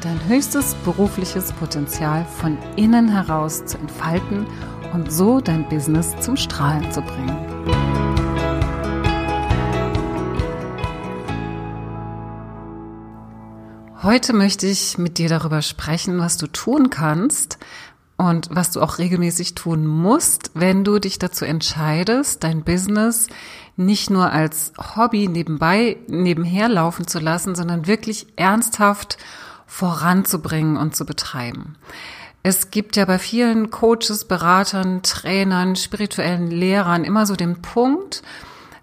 dein höchstes berufliches Potenzial von innen heraus zu entfalten und so dein Business zum Strahlen zu bringen. Heute möchte ich mit dir darüber sprechen, was du tun kannst und was du auch regelmäßig tun musst, wenn du dich dazu entscheidest, dein Business nicht nur als Hobby nebenbei, nebenher laufen zu lassen, sondern wirklich ernsthaft voranzubringen und zu betreiben. Es gibt ja bei vielen Coaches, Beratern, Trainern, spirituellen Lehrern immer so den Punkt,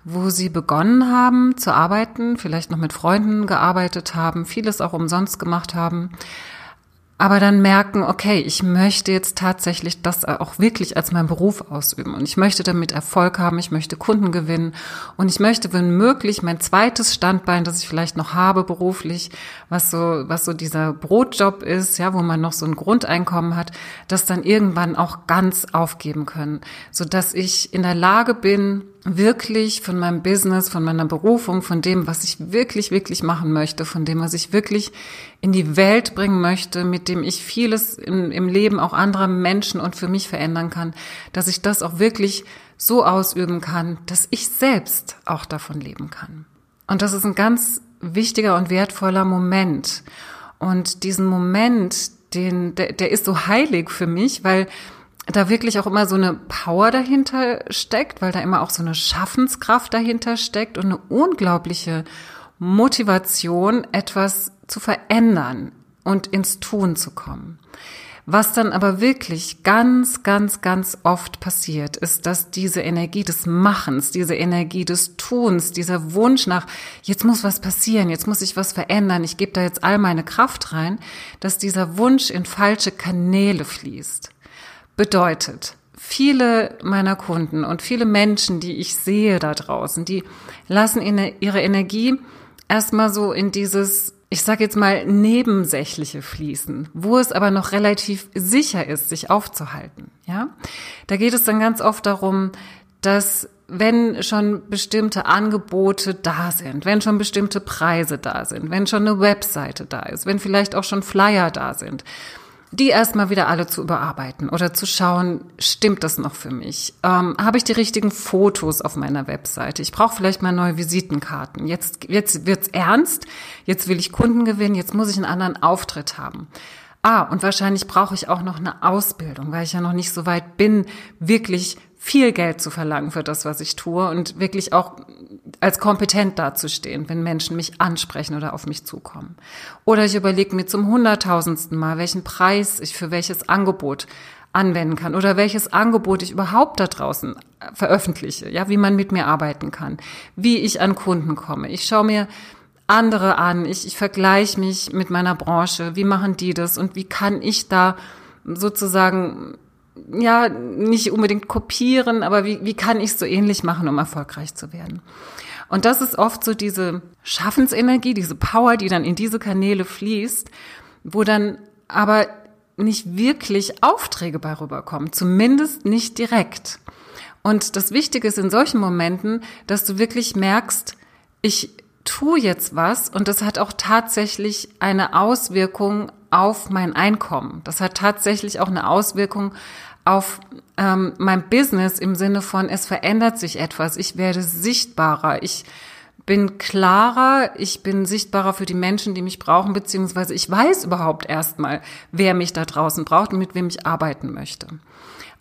wo sie begonnen haben zu arbeiten, vielleicht noch mit Freunden gearbeitet haben, vieles auch umsonst gemacht haben aber dann merken, okay, ich möchte jetzt tatsächlich das auch wirklich als meinen Beruf ausüben. Und ich möchte damit Erfolg haben, ich möchte Kunden gewinnen. Und ich möchte, wenn möglich, mein zweites Standbein, das ich vielleicht noch habe beruflich, was so, was so dieser Brotjob ist, ja, wo man noch so ein Grundeinkommen hat, das dann irgendwann auch ganz aufgeben können, so dass ich in der Lage bin, wirklich von meinem Business, von meiner Berufung, von dem, was ich wirklich, wirklich machen möchte, von dem, was ich wirklich in die Welt bringen möchte, mit dem ich vieles in, im Leben auch anderer Menschen und für mich verändern kann, dass ich das auch wirklich so ausüben kann, dass ich selbst auch davon leben kann. Und das ist ein ganz wichtiger und wertvoller Moment. Und diesen Moment, den, der, der ist so heilig für mich, weil da wirklich auch immer so eine Power dahinter steckt, weil da immer auch so eine Schaffenskraft dahinter steckt und eine unglaubliche Motivation, etwas zu verändern und ins Tun zu kommen. Was dann aber wirklich ganz, ganz, ganz oft passiert, ist, dass diese Energie des Machens, diese Energie des Tuns, dieser Wunsch nach, jetzt muss was passieren, jetzt muss ich was verändern, ich gebe da jetzt all meine Kraft rein, dass dieser Wunsch in falsche Kanäle fließt. Bedeutet, viele meiner Kunden und viele Menschen, die ich sehe da draußen, die lassen ihre Energie erstmal so in dieses, ich sage jetzt mal, nebensächliche fließen, wo es aber noch relativ sicher ist, sich aufzuhalten. Ja, da geht es dann ganz oft darum, dass wenn schon bestimmte Angebote da sind, wenn schon bestimmte Preise da sind, wenn schon eine Webseite da ist, wenn vielleicht auch schon Flyer da sind, die erstmal wieder alle zu überarbeiten oder zu schauen, stimmt das noch für mich? Ähm, Habe ich die richtigen Fotos auf meiner Webseite? Ich brauche vielleicht mal neue Visitenkarten. Jetzt, jetzt wird's ernst. Jetzt will ich Kunden gewinnen. Jetzt muss ich einen anderen Auftritt haben. Ah, und wahrscheinlich brauche ich auch noch eine Ausbildung, weil ich ja noch nicht so weit bin, wirklich viel Geld zu verlangen für das, was ich tue und wirklich auch als kompetent dazustehen, wenn Menschen mich ansprechen oder auf mich zukommen. Oder ich überlege mir zum hunderttausendsten Mal, welchen Preis ich für welches Angebot anwenden kann oder welches Angebot ich überhaupt da draußen veröffentliche, ja, wie man mit mir arbeiten kann, wie ich an Kunden komme. Ich schaue mir andere an, ich, ich vergleiche mich mit meiner Branche, wie machen die das und wie kann ich da sozusagen ja, nicht unbedingt kopieren, aber wie, wie kann ich es so ähnlich machen, um erfolgreich zu werden? Und das ist oft so diese Schaffensenergie, diese Power, die dann in diese Kanäle fließt, wo dann aber nicht wirklich Aufträge bei rüberkommen, zumindest nicht direkt. Und das Wichtige ist in solchen Momenten, dass du wirklich merkst, ich tue jetzt was und das hat auch tatsächlich eine Auswirkung auf mein Einkommen. Das hat tatsächlich auch eine Auswirkung auf ähm, mein Business im Sinne von, es verändert sich etwas, ich werde sichtbarer, ich bin klarer, ich bin sichtbarer für die Menschen, die mich brauchen, beziehungsweise ich weiß überhaupt erstmal, wer mich da draußen braucht und mit wem ich arbeiten möchte.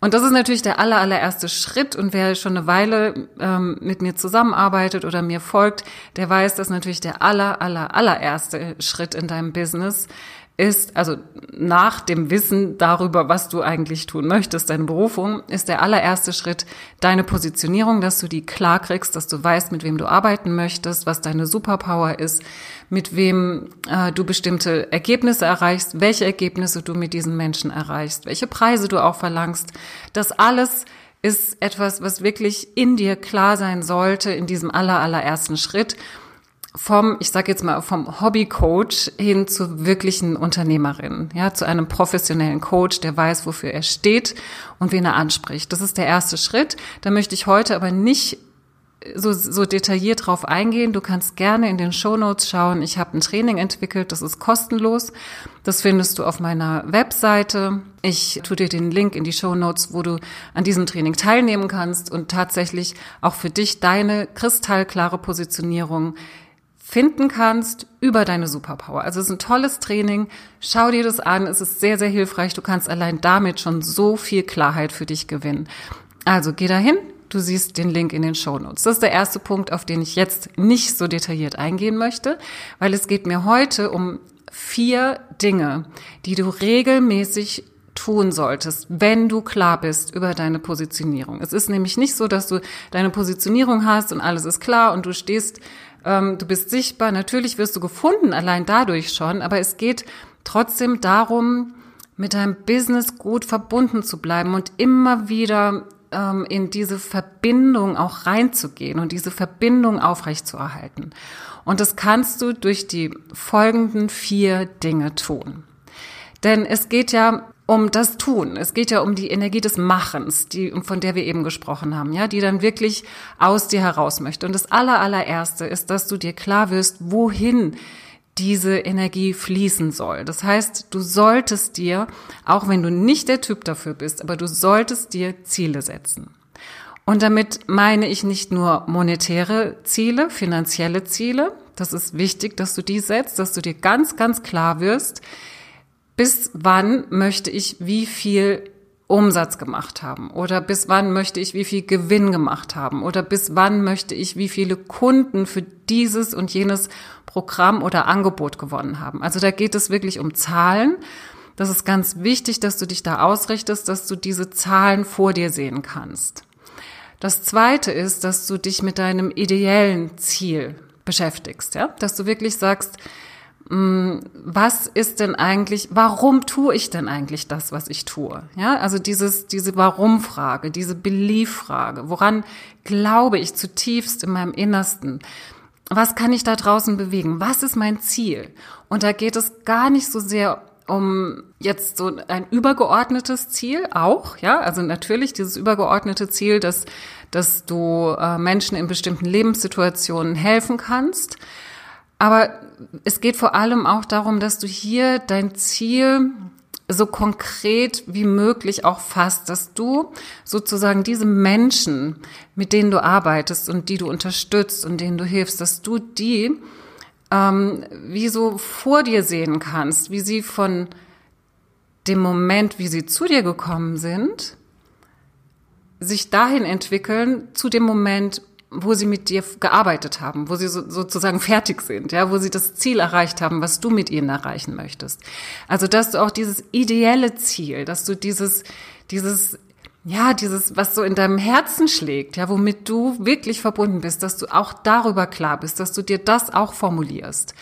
Und das ist natürlich der aller, allererste Schritt. Und wer schon eine Weile ähm, mit mir zusammenarbeitet oder mir folgt, der weiß, dass natürlich der aller, aller, allererste Schritt in deinem Business ist, also nach dem Wissen darüber, was du eigentlich tun möchtest, deine Berufung, ist der allererste Schritt deine Positionierung, dass du die klar kriegst, dass du weißt, mit wem du arbeiten möchtest, was deine Superpower ist, mit wem äh, du bestimmte Ergebnisse erreichst, welche Ergebnisse du mit diesen Menschen erreichst, welche Preise du auch verlangst. Das alles ist etwas, was wirklich in dir klar sein sollte in diesem aller, allerersten Schritt vom, ich sage jetzt mal, vom Hobbycoach hin zur wirklichen Unternehmerin, ja, zu einem professionellen Coach, der weiß, wofür er steht und wen er anspricht. Das ist der erste Schritt. Da möchte ich heute aber nicht so, so detailliert drauf eingehen. Du kannst gerne in den Show Notes schauen. Ich habe ein Training entwickelt, das ist kostenlos. Das findest du auf meiner Webseite. Ich tue dir den Link in die Show Notes, wo du an diesem Training teilnehmen kannst und tatsächlich auch für dich deine kristallklare Positionierung finden kannst über deine Superpower. Also es ist ein tolles Training. Schau dir das an. Es ist sehr, sehr hilfreich. Du kannst allein damit schon so viel Klarheit für dich gewinnen. Also geh dahin. Du siehst den Link in den Show Notes. Das ist der erste Punkt, auf den ich jetzt nicht so detailliert eingehen möchte, weil es geht mir heute um vier Dinge, die du regelmäßig tun solltest, wenn du klar bist über deine Positionierung. Es ist nämlich nicht so, dass du deine Positionierung hast und alles ist klar und du stehst ähm, du bist sichtbar, natürlich wirst du gefunden, allein dadurch schon, aber es geht trotzdem darum, mit deinem Business gut verbunden zu bleiben und immer wieder ähm, in diese Verbindung auch reinzugehen und diese Verbindung aufrechtzuerhalten. Und das kannst du durch die folgenden vier Dinge tun. Denn es geht ja um das Tun. Es geht ja um die Energie des Machens, die, von der wir eben gesprochen haben, ja, die dann wirklich aus dir heraus möchte. Und das aller, allererste ist, dass du dir klar wirst, wohin diese Energie fließen soll. Das heißt, du solltest dir, auch wenn du nicht der Typ dafür bist, aber du solltest dir Ziele setzen. Und damit meine ich nicht nur monetäre Ziele, finanzielle Ziele. Das ist wichtig, dass du die setzt, dass du dir ganz, ganz klar wirst, bis wann möchte ich wie viel Umsatz gemacht haben oder bis wann möchte ich wie viel Gewinn gemacht haben oder bis wann möchte ich wie viele Kunden für dieses und jenes Programm oder Angebot gewonnen haben. Also da geht es wirklich um Zahlen. Das ist ganz wichtig, dass du dich da ausrichtest, dass du diese Zahlen vor dir sehen kannst. Das zweite ist, dass du dich mit deinem ideellen Ziel beschäftigst, ja, dass du wirklich sagst, was ist denn eigentlich, warum tue ich denn eigentlich das, was ich tue? Ja, also dieses, diese Warum-Frage, diese Belief-Frage. Woran glaube ich zutiefst in meinem Innersten? Was kann ich da draußen bewegen? Was ist mein Ziel? Und da geht es gar nicht so sehr um jetzt so ein übergeordnetes Ziel auch, ja, also natürlich dieses übergeordnete Ziel, dass, dass du äh, Menschen in bestimmten Lebenssituationen helfen kannst. Aber es geht vor allem auch darum, dass du hier dein Ziel so konkret wie möglich auch fasst, dass du sozusagen diese Menschen, mit denen du arbeitest und die du unterstützt und denen du hilfst, dass du die ähm, wie so vor dir sehen kannst, wie sie von dem Moment, wie sie zu dir gekommen sind, sich dahin entwickeln zu dem Moment, wo sie mit dir gearbeitet haben, wo sie so, sozusagen fertig sind, ja, wo sie das Ziel erreicht haben, was du mit ihnen erreichen möchtest. Also, dass du auch dieses ideelle Ziel, dass du dieses, dieses, ja, dieses, was so in deinem Herzen schlägt, ja, womit du wirklich verbunden bist, dass du auch darüber klar bist, dass du dir das auch formulierst.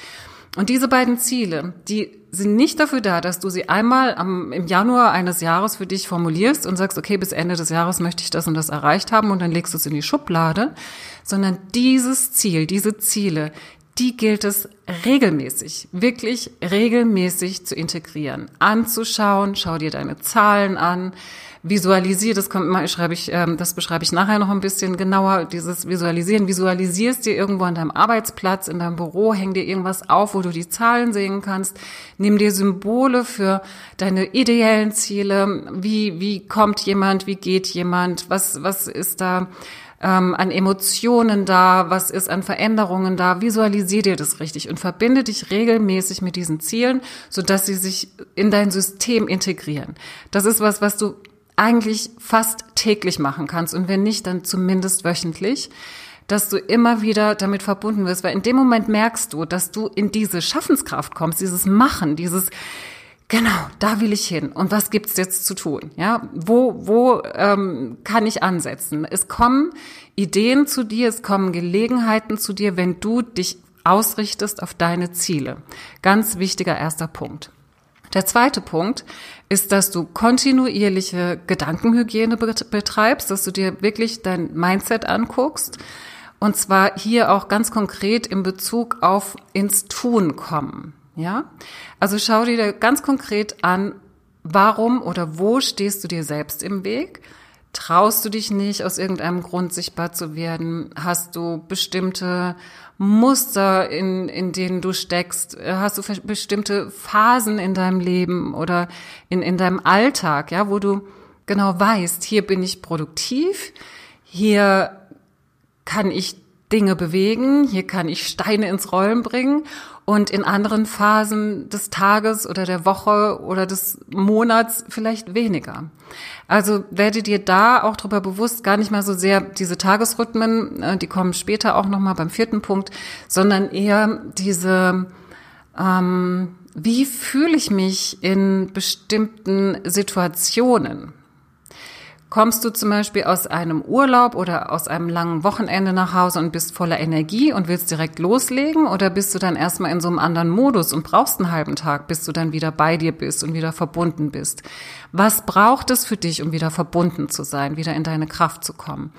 Und diese beiden Ziele, die sind nicht dafür da, dass du sie einmal am, im Januar eines Jahres für dich formulierst und sagst, okay, bis Ende des Jahres möchte ich das und das erreicht haben und dann legst du es in die Schublade, sondern dieses Ziel, diese Ziele, die gilt es regelmäßig, wirklich regelmäßig zu integrieren, anzuschauen, schau dir deine Zahlen an, visualisier, das kommt mal, schreibe ich, ähm, das beschreibe ich nachher noch ein bisschen genauer, dieses Visualisieren, visualisierst dir irgendwo an deinem Arbeitsplatz, in deinem Büro, häng dir irgendwas auf, wo du die Zahlen sehen kannst, nimm dir Symbole für deine ideellen Ziele, wie, wie kommt jemand, wie geht jemand, was, was ist da, ähm, an Emotionen da, was ist an Veränderungen da, visualisier dir das richtig und verbinde dich regelmäßig mit diesen Zielen, sodass sie sich in dein System integrieren. Das ist was, was du eigentlich fast täglich machen kannst und wenn nicht, dann zumindest wöchentlich, dass du immer wieder damit verbunden wirst, weil in dem Moment merkst du, dass du in diese Schaffenskraft kommst, dieses Machen, dieses Genau, da will ich hin. Und was gibt's jetzt zu tun? Ja, wo wo ähm, kann ich ansetzen? Es kommen Ideen zu dir, es kommen Gelegenheiten zu dir, wenn du dich ausrichtest auf deine Ziele. Ganz wichtiger erster Punkt. Der zweite Punkt ist, dass du kontinuierliche Gedankenhygiene betreibst, dass du dir wirklich dein Mindset anguckst. Und zwar hier auch ganz konkret in Bezug auf ins Tun kommen. Ja? Also schau dir ganz konkret an, warum oder wo stehst du dir selbst im Weg? Traust du dich nicht, aus irgendeinem Grund sichtbar zu werden? Hast du bestimmte Muster, in, in denen du steckst? Hast du bestimmte Phasen in deinem Leben oder in, in deinem Alltag, ja, wo du genau weißt, hier bin ich produktiv, hier kann ich Dinge bewegen, hier kann ich Steine ins Rollen bringen und in anderen Phasen des Tages oder der Woche oder des Monats vielleicht weniger. Also werde dir da auch darüber bewusst, gar nicht mal so sehr diese Tagesrhythmen, äh, die kommen später auch nochmal beim vierten Punkt, sondern eher diese, ähm, wie fühle ich mich in bestimmten Situationen? Kommst du zum Beispiel aus einem Urlaub oder aus einem langen Wochenende nach Hause und bist voller Energie und willst direkt loslegen? Oder bist du dann erstmal in so einem anderen Modus und brauchst einen halben Tag, bis du dann wieder bei dir bist und wieder verbunden bist? Was braucht es für dich, um wieder verbunden zu sein, wieder in deine Kraft zu kommen?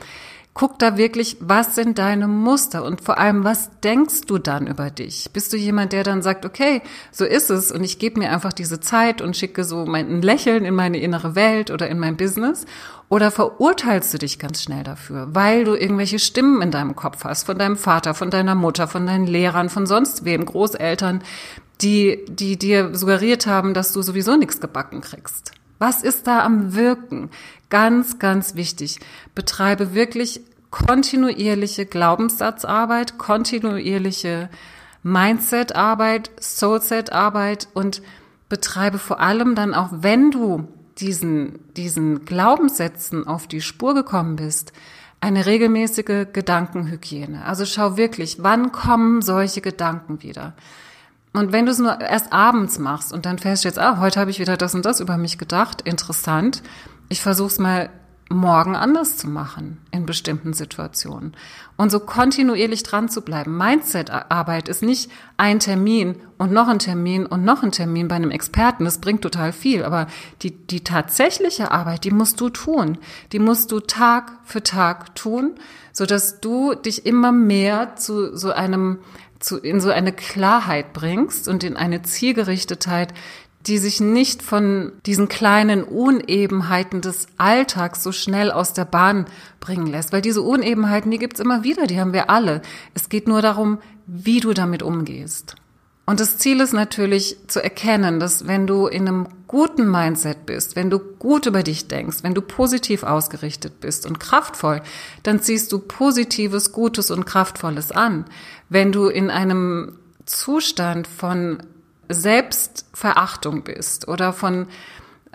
Guck da wirklich, was sind deine Muster und vor allem, was denkst du dann über dich? Bist du jemand, der dann sagt, okay, so ist es und ich gebe mir einfach diese Zeit und schicke so mein Lächeln in meine innere Welt oder in mein Business? Oder verurteilst du dich ganz schnell dafür, weil du irgendwelche Stimmen in deinem Kopf hast, von deinem Vater, von deiner Mutter, von deinen Lehrern, von sonst wem, Großeltern, die, die dir suggeriert haben, dass du sowieso nichts gebacken kriegst? Was ist da am Wirken? Ganz, ganz wichtig. Betreibe wirklich kontinuierliche Glaubenssatzarbeit, kontinuierliche Mindset-Arbeit, Soulset-Arbeit und betreibe vor allem dann auch, wenn du diesen, diesen Glaubenssätzen auf die Spur gekommen bist, eine regelmäßige Gedankenhygiene. Also schau wirklich, wann kommen solche Gedanken wieder? Und wenn du es nur erst abends machst und dann feststellst, ah, heute habe ich wieder das und das über mich gedacht, interessant, ich versuche es mal morgen anders zu machen in bestimmten Situationen. Und so kontinuierlich dran zu bleiben. Mindset-Arbeit ist nicht ein Termin und noch ein Termin und noch ein Termin bei einem Experten. Das bringt total viel. Aber die, die tatsächliche Arbeit, die musst du tun. Die musst du Tag für Tag tun, sodass du dich immer mehr zu so einem zu, in so eine Klarheit bringst und in eine Zielgerichtetheit, die sich nicht von diesen kleinen Unebenheiten des Alltags so schnell aus der Bahn bringen lässt. Weil diese Unebenheiten, die gibt's immer wieder, die haben wir alle. Es geht nur darum, wie du damit umgehst. Und das Ziel ist natürlich zu erkennen, dass wenn du in einem guten Mindset bist, wenn du gut über dich denkst, wenn du positiv ausgerichtet bist und kraftvoll, dann ziehst du Positives, Gutes und Kraftvolles an. Wenn du in einem Zustand von Selbstverachtung bist oder von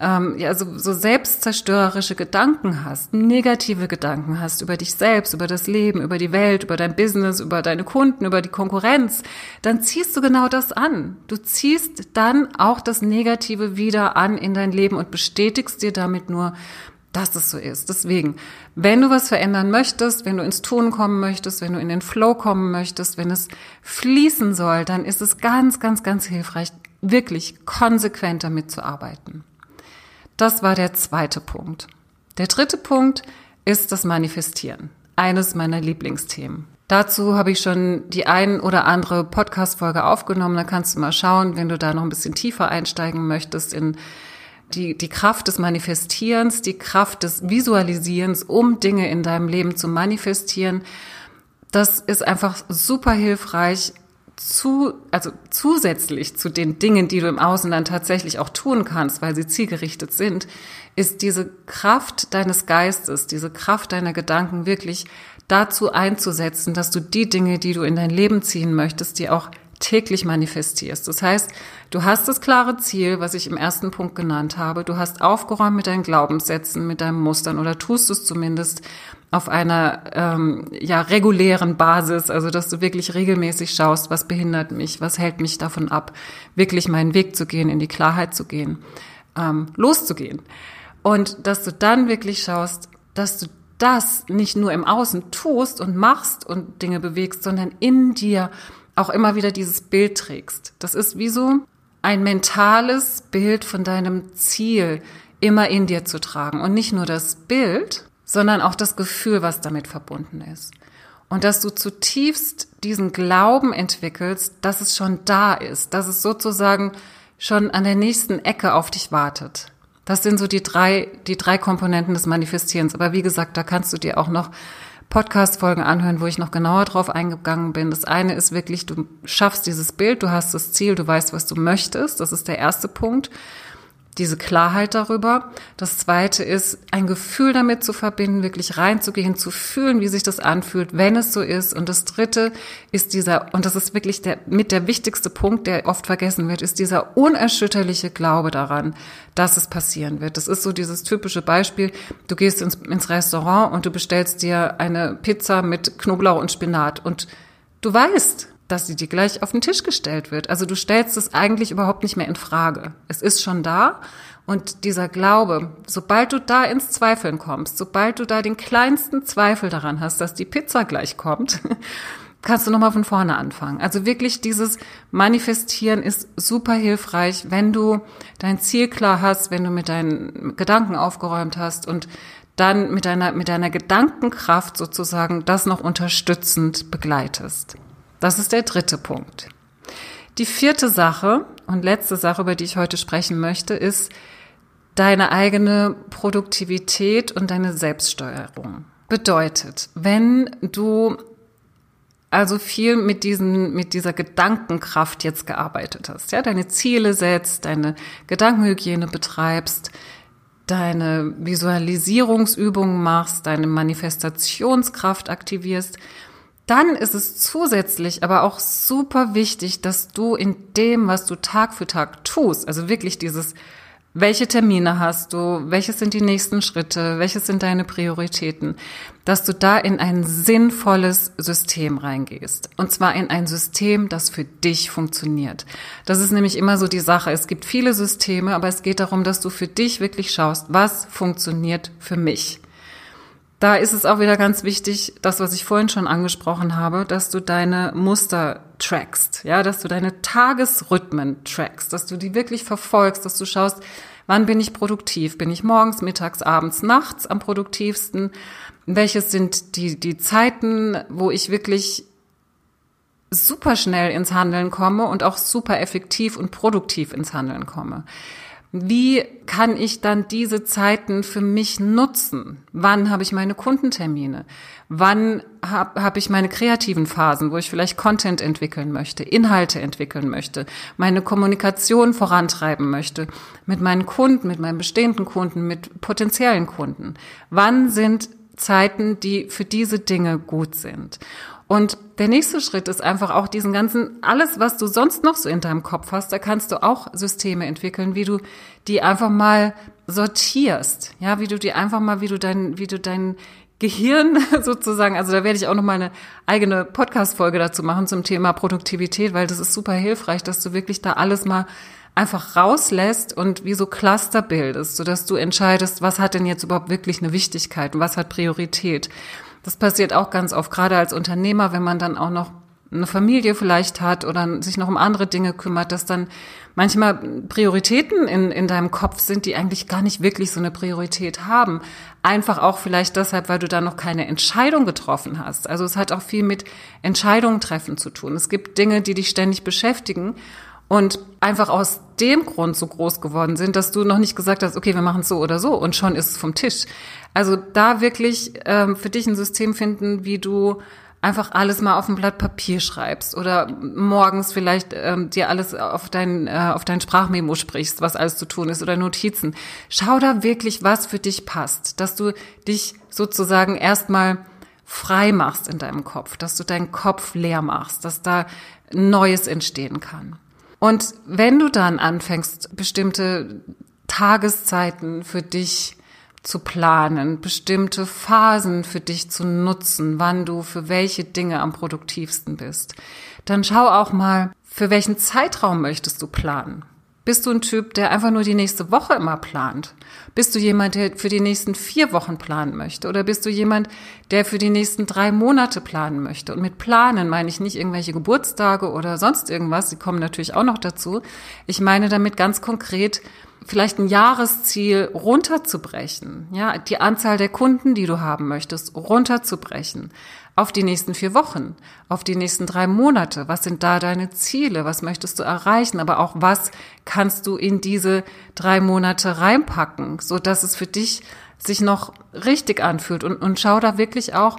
ähm, ja, so, so selbstzerstörerische Gedanken hast, negative Gedanken hast über dich selbst, über das Leben, über die Welt, über dein Business, über deine Kunden, über die Konkurrenz, dann ziehst du genau das an. Du ziehst dann auch das Negative wieder an in dein Leben und bestätigst dir damit nur, dass es so ist. Deswegen, wenn du was verändern möchtest, wenn du ins Tun kommen möchtest, wenn du in den Flow kommen möchtest, wenn es fließen soll, dann ist es ganz, ganz, ganz hilfreich, wirklich konsequent damit zu arbeiten. Das war der zweite Punkt. Der dritte Punkt ist das Manifestieren. Eines meiner Lieblingsthemen. Dazu habe ich schon die ein oder andere Podcast-Folge aufgenommen. Da kannst du mal schauen, wenn du da noch ein bisschen tiefer einsteigen möchtest in die, die Kraft des Manifestierens, die Kraft des Visualisierens, um Dinge in deinem Leben zu manifestieren. Das ist einfach super hilfreich, zu, also zusätzlich zu den Dingen, die du im Außen dann tatsächlich auch tun kannst, weil sie zielgerichtet sind, ist diese Kraft deines Geistes, diese Kraft deiner Gedanken wirklich dazu einzusetzen, dass du die Dinge, die du in dein Leben ziehen möchtest, die auch täglich manifestierst. Das heißt, Du hast das klare Ziel, was ich im ersten Punkt genannt habe. Du hast aufgeräumt mit deinen Glaubenssätzen, mit deinen Mustern oder tust es zumindest auf einer ähm, ja regulären Basis, also dass du wirklich regelmäßig schaust, was behindert mich, was hält mich davon ab, wirklich meinen Weg zu gehen, in die Klarheit zu gehen, ähm, loszugehen. Und dass du dann wirklich schaust, dass du das nicht nur im Außen tust und machst und Dinge bewegst, sondern in dir auch immer wieder dieses Bild trägst. Das ist wie so ein mentales Bild von deinem Ziel immer in dir zu tragen. Und nicht nur das Bild, sondern auch das Gefühl, was damit verbunden ist. Und dass du zutiefst diesen Glauben entwickelst, dass es schon da ist, dass es sozusagen schon an der nächsten Ecke auf dich wartet. Das sind so die drei, die drei Komponenten des Manifestierens. Aber wie gesagt, da kannst du dir auch noch Podcast-Folgen anhören, wo ich noch genauer drauf eingegangen bin. Das eine ist wirklich, du schaffst dieses Bild, du hast das Ziel, du weißt, was du möchtest. Das ist der erste Punkt diese Klarheit darüber. Das zweite ist, ein Gefühl damit zu verbinden, wirklich reinzugehen, zu fühlen, wie sich das anfühlt, wenn es so ist. Und das dritte ist dieser, und das ist wirklich der, mit der wichtigste Punkt, der oft vergessen wird, ist dieser unerschütterliche Glaube daran, dass es passieren wird. Das ist so dieses typische Beispiel. Du gehst ins, ins Restaurant und du bestellst dir eine Pizza mit Knoblauch und Spinat und du weißt, dass sie dir gleich auf den Tisch gestellt wird. Also du stellst es eigentlich überhaupt nicht mehr in Frage. Es ist schon da und dieser Glaube, sobald du da ins Zweifeln kommst, sobald du da den kleinsten Zweifel daran hast, dass die Pizza gleich kommt, kannst du nochmal von vorne anfangen. Also wirklich dieses Manifestieren ist super hilfreich, wenn du dein Ziel klar hast, wenn du mit deinen Gedanken aufgeräumt hast und dann mit deiner, mit deiner Gedankenkraft sozusagen das noch unterstützend begleitest. Das ist der dritte Punkt. Die vierte Sache und letzte Sache, über die ich heute sprechen möchte, ist deine eigene Produktivität und deine Selbststeuerung. Bedeutet, wenn du also viel mit diesen, mit dieser Gedankenkraft jetzt gearbeitet hast, ja, deine Ziele setzt, deine Gedankenhygiene betreibst, deine Visualisierungsübungen machst, deine Manifestationskraft aktivierst, dann ist es zusätzlich aber auch super wichtig, dass du in dem, was du Tag für Tag tust, also wirklich dieses, welche Termine hast du, welches sind die nächsten Schritte, welches sind deine Prioritäten, dass du da in ein sinnvolles System reingehst. Und zwar in ein System, das für dich funktioniert. Das ist nämlich immer so die Sache. Es gibt viele Systeme, aber es geht darum, dass du für dich wirklich schaust, was funktioniert für mich. Da ist es auch wieder ganz wichtig, das, was ich vorhin schon angesprochen habe, dass du deine Muster trackst, ja, dass du deine Tagesrhythmen trackst, dass du die wirklich verfolgst, dass du schaust, wann bin ich produktiv? Bin ich morgens, mittags, abends, nachts am produktivsten? Welches sind die, die Zeiten, wo ich wirklich super schnell ins Handeln komme und auch super effektiv und produktiv ins Handeln komme? Wie kann ich dann diese Zeiten für mich nutzen? Wann habe ich meine Kundentermine? Wann habe hab ich meine kreativen Phasen, wo ich vielleicht Content entwickeln möchte, Inhalte entwickeln möchte, meine Kommunikation vorantreiben möchte mit meinen Kunden, mit meinen bestehenden Kunden, mit potenziellen Kunden? Wann sind Zeiten, die für diese Dinge gut sind? Und der nächste Schritt ist einfach auch diesen ganzen, alles, was du sonst noch so in deinem Kopf hast, da kannst du auch Systeme entwickeln, wie du die einfach mal sortierst. Ja, wie du die einfach mal, wie du dein, wie du dein Gehirn sozusagen, also da werde ich auch noch mal eine eigene Podcast-Folge dazu machen zum Thema Produktivität, weil das ist super hilfreich, dass du wirklich da alles mal einfach rauslässt und wie so Cluster bildest, sodass du entscheidest, was hat denn jetzt überhaupt wirklich eine Wichtigkeit und was hat Priorität. Das passiert auch ganz oft, gerade als Unternehmer, wenn man dann auch noch eine Familie vielleicht hat oder sich noch um andere Dinge kümmert, dass dann manchmal Prioritäten in, in deinem Kopf sind, die eigentlich gar nicht wirklich so eine Priorität haben. Einfach auch vielleicht deshalb, weil du da noch keine Entscheidung getroffen hast. Also es hat auch viel mit Entscheidungen treffen zu tun. Es gibt Dinge, die dich ständig beschäftigen und einfach aus dem Grund so groß geworden sind, dass du noch nicht gesagt hast, okay, wir machen es so oder so und schon ist es vom Tisch. Also da wirklich ähm, für dich ein System finden, wie du einfach alles mal auf ein Blatt Papier schreibst oder morgens vielleicht ähm, dir alles auf dein äh, auf dein Sprachmemo sprichst, was alles zu tun ist oder Notizen. Schau da wirklich, was für dich passt, dass du dich sozusagen erstmal frei machst in deinem Kopf, dass du deinen Kopf leer machst, dass da Neues entstehen kann. Und wenn du dann anfängst, bestimmte Tageszeiten für dich zu planen, bestimmte Phasen für dich zu nutzen, wann du für welche Dinge am produktivsten bist, dann schau auch mal, für welchen Zeitraum möchtest du planen? Bist du ein Typ, der einfach nur die nächste Woche immer plant? Bist du jemand, der für die nächsten vier Wochen planen möchte? Oder bist du jemand, der für die nächsten drei Monate planen möchte? Und mit planen meine ich nicht irgendwelche Geburtstage oder sonst irgendwas. Sie kommen natürlich auch noch dazu. Ich meine damit ganz konkret, vielleicht ein Jahresziel runterzubrechen, ja, die Anzahl der Kunden, die du haben möchtest, runterzubrechen auf die nächsten vier Wochen, auf die nächsten drei Monate. Was sind da deine Ziele? Was möchtest du erreichen? Aber auch was kannst du in diese drei Monate reinpacken, so dass es für dich sich noch richtig anfühlt und, und schau da wirklich auch,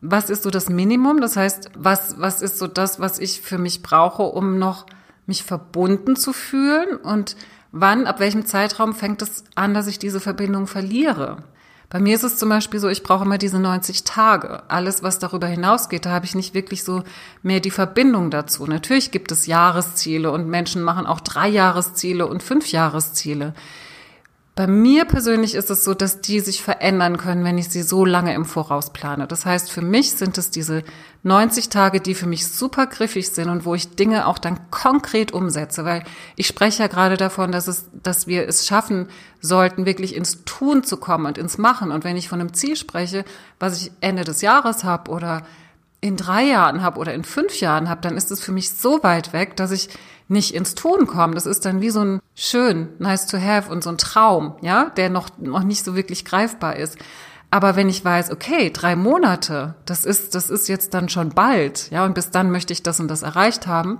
was ist so das Minimum? Das heißt, was, was ist so das, was ich für mich brauche, um noch mich verbunden zu fühlen und wann, ab welchem Zeitraum fängt es an, dass ich diese Verbindung verliere? Bei mir ist es zum Beispiel so, ich brauche immer diese 90 Tage. Alles, was darüber hinausgeht, da habe ich nicht wirklich so mehr die Verbindung dazu. Natürlich gibt es Jahresziele und Menschen machen auch drei Jahresziele und fünf Jahresziele. Bei mir persönlich ist es so, dass die sich verändern können, wenn ich sie so lange im Voraus plane. Das heißt, für mich sind es diese 90 Tage, die für mich super griffig sind und wo ich Dinge auch dann konkret umsetze, weil ich spreche ja gerade davon, dass es, dass wir es schaffen sollten, wirklich ins Tun zu kommen und ins Machen. Und wenn ich von einem Ziel spreche, was ich Ende des Jahres habe oder in drei Jahren habe oder in fünf Jahren habe, dann ist es für mich so weit weg, dass ich nicht ins Tun komme. Das ist dann wie so ein schön, nice to have und so ein Traum, ja, der noch, noch nicht so wirklich greifbar ist. Aber wenn ich weiß, okay, drei Monate, das ist, das ist jetzt dann schon bald, ja, und bis dann möchte ich das und das erreicht haben,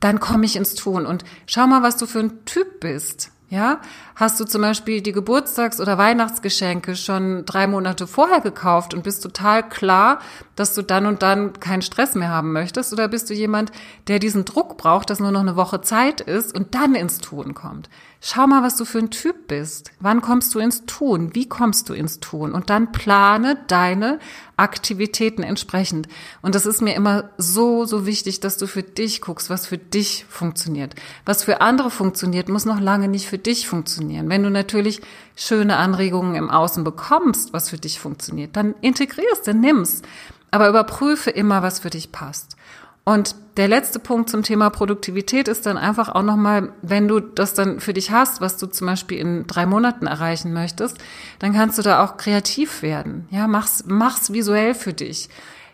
dann komme ich ins Tun und schau mal, was du für ein Typ bist. Ja, hast du zum Beispiel die Geburtstags- oder Weihnachtsgeschenke schon drei Monate vorher gekauft und bist total klar, dass du dann und dann keinen Stress mehr haben möchtest? Oder bist du jemand, der diesen Druck braucht, dass nur noch eine Woche Zeit ist und dann ins Tun kommt? Schau mal, was du für ein Typ bist. Wann kommst du ins Tun? Wie kommst du ins Tun? Und dann plane deine Aktivitäten entsprechend. Und das ist mir immer so, so wichtig, dass du für dich guckst, was für dich funktioniert. Was für andere funktioniert, muss noch lange nicht für dich funktionieren. Wenn du natürlich schöne Anregungen im Außen bekommst, was für dich funktioniert, dann integrierst, dann nimm's. Aber überprüfe immer, was für dich passt. Und der letzte Punkt zum Thema Produktivität ist dann einfach auch nochmal, wenn du das dann für dich hast, was du zum Beispiel in drei Monaten erreichen möchtest, dann kannst du da auch kreativ werden. Ja, mach's, mach's visuell für dich.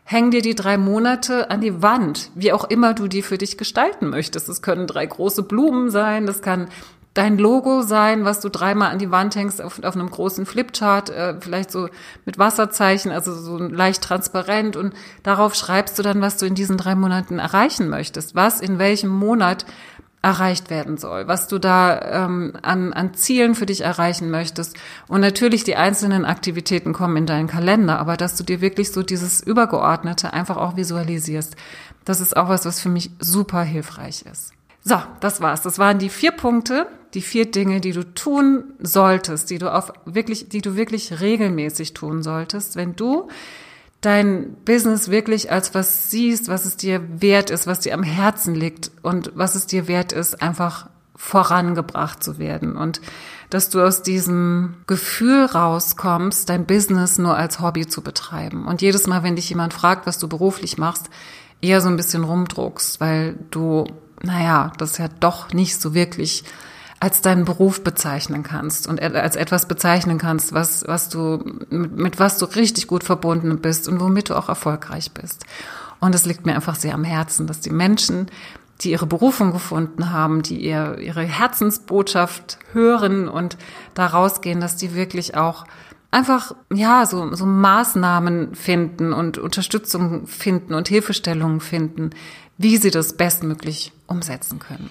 Häng dir die drei Monate an die Wand, wie auch immer du die für dich gestalten möchtest. Es können drei große Blumen sein, das kann dein Logo sein, was du dreimal an die Wand hängst auf, auf einem großen Flipchart, äh, vielleicht so mit Wasserzeichen, also so leicht transparent und darauf schreibst du dann, was du in diesen drei Monaten erreichen möchtest, was in welchem Monat erreicht werden soll, was du da ähm, an, an Zielen für dich erreichen möchtest. Und natürlich die einzelnen Aktivitäten kommen in deinen Kalender, aber dass du dir wirklich so dieses Übergeordnete einfach auch visualisierst, das ist auch was, was für mich super hilfreich ist. So, das war's. Das waren die vier Punkte, die vier Dinge, die du tun solltest, die du auf wirklich, die du wirklich regelmäßig tun solltest, wenn du dein Business wirklich als was siehst, was es dir wert ist, was dir am Herzen liegt und was es dir wert ist, einfach vorangebracht zu werden und dass du aus diesem Gefühl rauskommst, dein Business nur als Hobby zu betreiben. Und jedes Mal, wenn dich jemand fragt, was du beruflich machst, eher so ein bisschen rumdruckst, weil du naja, das ja doch nicht so wirklich als deinen Beruf bezeichnen kannst und als etwas bezeichnen kannst, was, was du, mit, mit was du richtig gut verbunden bist und womit du auch erfolgreich bist. Und es liegt mir einfach sehr am Herzen, dass die Menschen, die ihre Berufung gefunden haben, die ihr, ihre Herzensbotschaft hören und da rausgehen, dass die wirklich auch einfach, ja, so, so Maßnahmen finden und Unterstützung finden und Hilfestellungen finden, wie sie das bestmöglich umsetzen können.